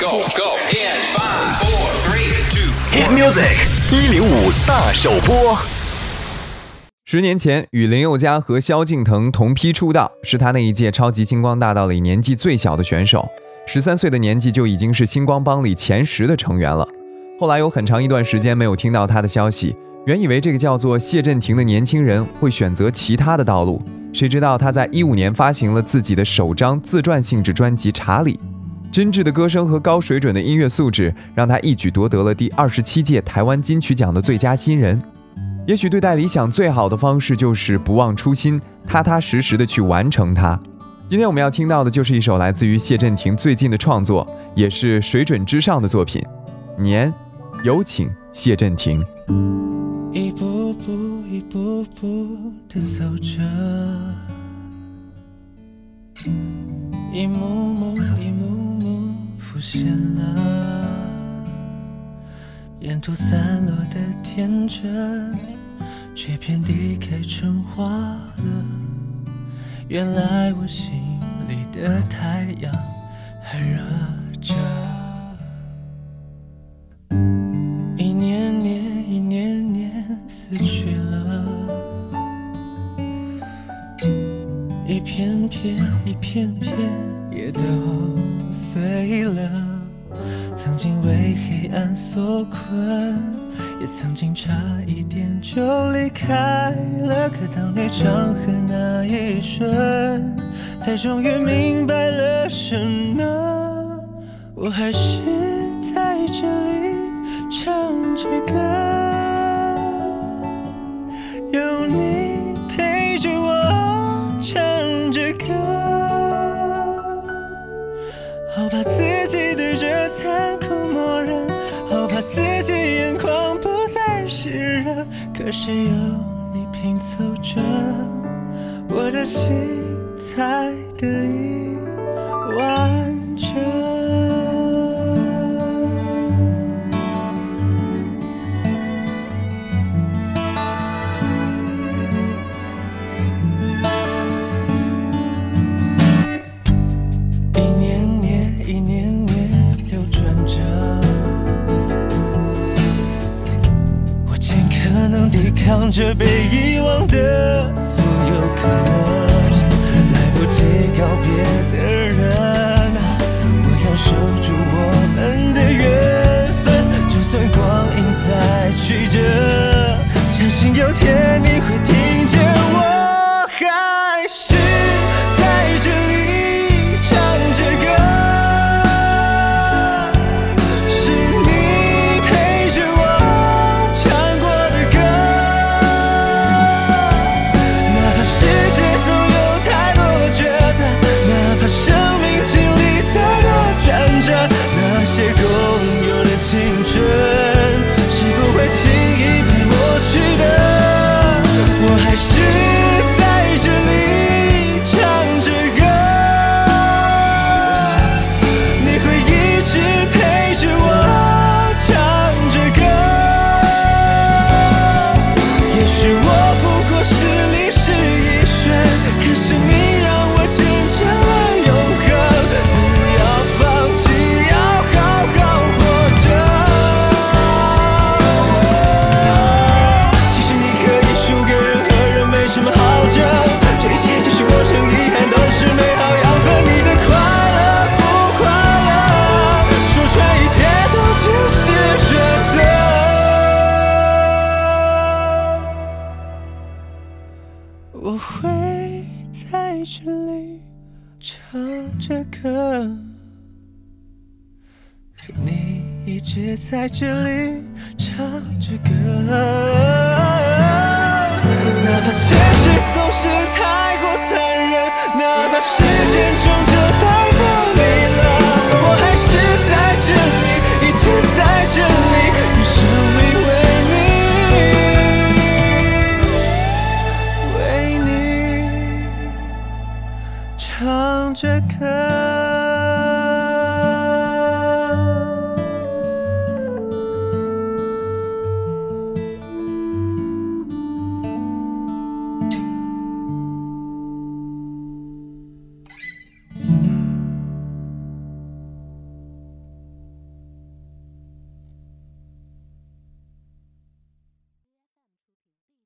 Go go in five, four, three, two. Hit music 一零五大首播。十年前，与林宥嘉和萧敬腾同批出道，是他那一届超级星光大道里年纪最小的选手。十三岁的年纪就已经是星光帮里前十的成员了。后来有很长一段时间没有听到他的消息，原以为这个叫做谢震廷的年轻人会选择其他的道路，谁知道他在一五年发行了自己的首张自传性质专辑《查理》。真挚的歌声和高水准的音乐素质，让他一举夺得了第二十七届台湾金曲奖的最佳新人。也许对待理想最好的方式就是不忘初心，踏踏实实的去完成它。今天我们要听到的就是一首来自于谢震廷最近的创作，也是水准之上的作品《年》，有请谢震廷。一步步，一步步的走着，一幕幕，出现了，沿途散落的天真，却遍地开成花了。原来我心里的太阳还热着。一年年，一年年死去了，一片片，一片片也都碎了。曾经为黑暗所困，也曾经差一点就离开了。可当你张合那一瞬，才终于明白了什么。我还是在这里唱着歌，可是有你拼凑着，我的心才得以抵抗着被遗忘的所有可能。来不及告别的人，在这里唱着歌，你一直在这里唱着歌。哪怕现实总是太唱着歌